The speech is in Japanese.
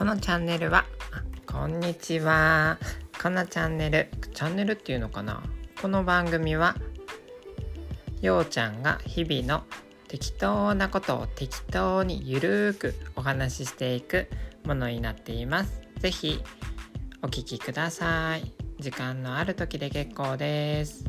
このチャンネルはこんにちは。このチャンネルチャンネルっていうのかな？この番組はようちゃんが日々の適当なことを適当にゆるーくお話ししていくものになっています。是非お聴きください。時間のある時で結構です。